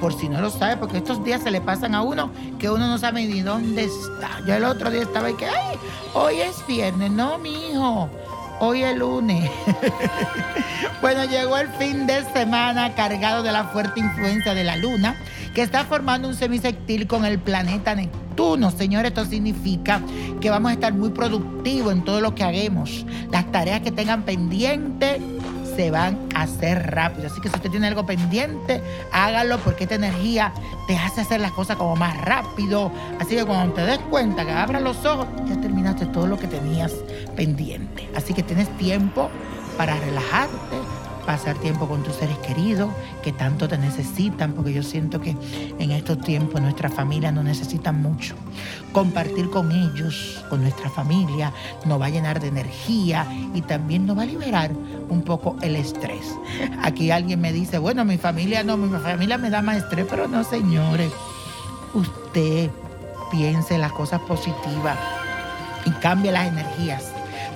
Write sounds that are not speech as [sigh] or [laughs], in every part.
por si no lo sabe, porque estos días se le pasan a uno que uno no sabe ni dónde está. Yo el otro día estaba y que, ay, hoy es viernes, no, mi hijo. Hoy es lunes. [laughs] bueno, llegó el fin de semana cargado de la fuerte influencia de la luna, que está formando un semisectil con el planeta Neptuno. Señores, esto significa que vamos a estar muy productivos en todo lo que hagamos. Las tareas que tengan pendientes se van a hacer rápido. Así que si usted tiene algo pendiente, hágalo porque esta energía te hace hacer las cosas como más rápido. Así que cuando te des cuenta que abras los ojos, ya terminaste todo lo que tenías pendiente. Así que tienes tiempo para relajarte, pasar tiempo con tus seres queridos que tanto te necesitan, porque yo siento que en estos tiempos nuestra familia nos necesita mucho. Compartir con ellos, con nuestra familia, nos va a llenar de energía y también nos va a liberar un poco el estrés. Aquí alguien me dice, bueno, mi familia no, mi familia me da más estrés, pero no, señores. Usted piense las cosas positivas y cambie las energías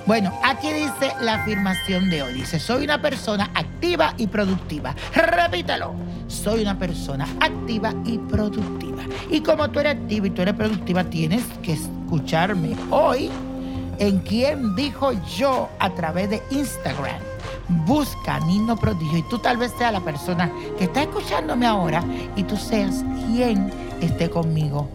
bueno, aquí dice la afirmación de hoy. Dice, soy una persona activa y productiva. Repítelo. Soy una persona activa y productiva. Y como tú eres activa y tú eres productiva, tienes que escucharme hoy en quien dijo yo a través de Instagram. Busca Nino Prodigio y tú tal vez seas la persona que está escuchándome ahora y tú seas quien esté conmigo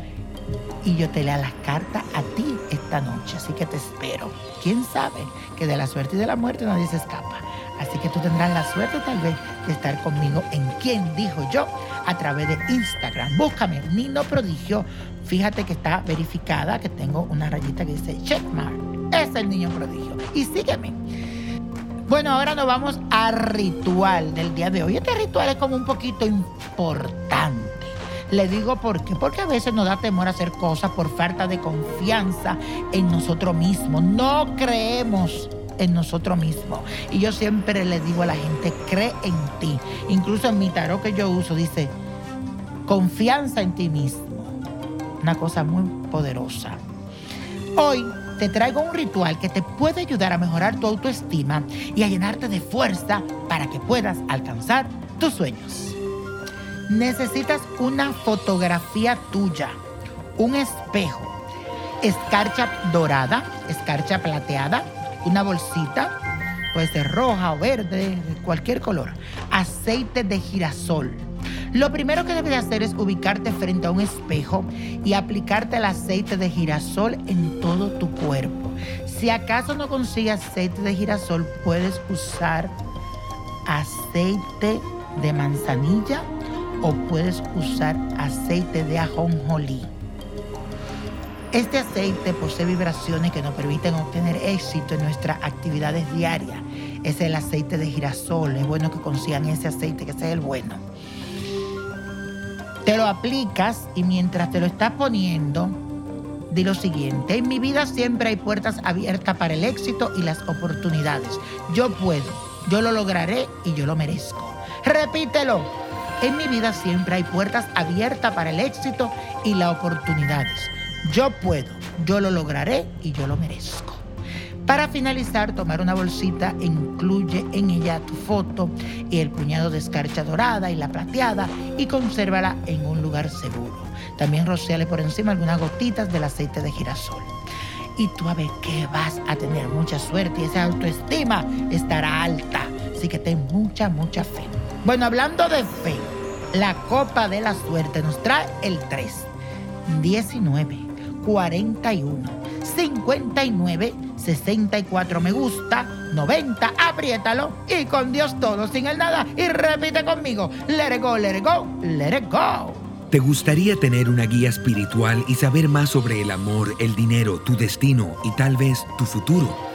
y yo te lea las cartas a ti esta noche. Así que te espero. ¿Quién sabe que de la suerte y de la muerte nadie se escapa? Así que tú tendrás la suerte tal vez de estar conmigo en quien dijo yo a través de Instagram. Búscame, Nino Prodigio. Fíjate que está verificada, que tengo una rayita que dice checkmark. Es el niño prodigio. Y sígueme. Bueno, ahora nos vamos al ritual del día de hoy. Este ritual es como un poquito importante. Le digo por qué. Porque a veces nos da temor hacer cosas por falta de confianza en nosotros mismos. No creemos en nosotros mismos. Y yo siempre le digo a la gente, cree en ti. Incluso en mi tarot que yo uso dice, confianza en ti mismo. Una cosa muy poderosa. Hoy te traigo un ritual que te puede ayudar a mejorar tu autoestima y a llenarte de fuerza para que puedas alcanzar tus sueños necesitas una fotografía tuya, un espejo, escarcha dorada, escarcha plateada, una bolsita, puede ser roja o verde, de cualquier color, aceite de girasol. Lo primero que debes hacer es ubicarte frente a un espejo y aplicarte el aceite de girasol en todo tu cuerpo. Si acaso no consigues aceite de girasol, puedes usar aceite de manzanilla o puedes usar aceite de ajonjolí. Este aceite posee vibraciones que nos permiten obtener éxito en nuestras actividades diarias. Es el aceite de girasol. Es bueno que consigan ese aceite, que sea el bueno. Te lo aplicas y mientras te lo estás poniendo, di lo siguiente. En mi vida siempre hay puertas abiertas para el éxito y las oportunidades. Yo puedo, yo lo lograré y yo lo merezco. Repítelo. En mi vida siempre hay puertas abiertas para el éxito y las oportunidades. Yo puedo, yo lo lograré y yo lo merezco. Para finalizar, tomar una bolsita incluye en ella tu foto y el puñado de escarcha dorada y la plateada y consérvala en un lugar seguro. También rociale por encima algunas gotitas del aceite de girasol. Y tú a ver que vas a tener mucha suerte y esa autoestima estará alta. Así que ten mucha, mucha fe. Bueno, hablando de fe, la copa de la suerte nos trae el 3, 19, 41, 59, 64 me gusta, 90, apriétalo y con Dios todo, sin el nada. Y repite conmigo, let it go, let it go, let it go. ¿Te gustaría tener una guía espiritual y saber más sobre el amor, el dinero, tu destino y tal vez tu futuro?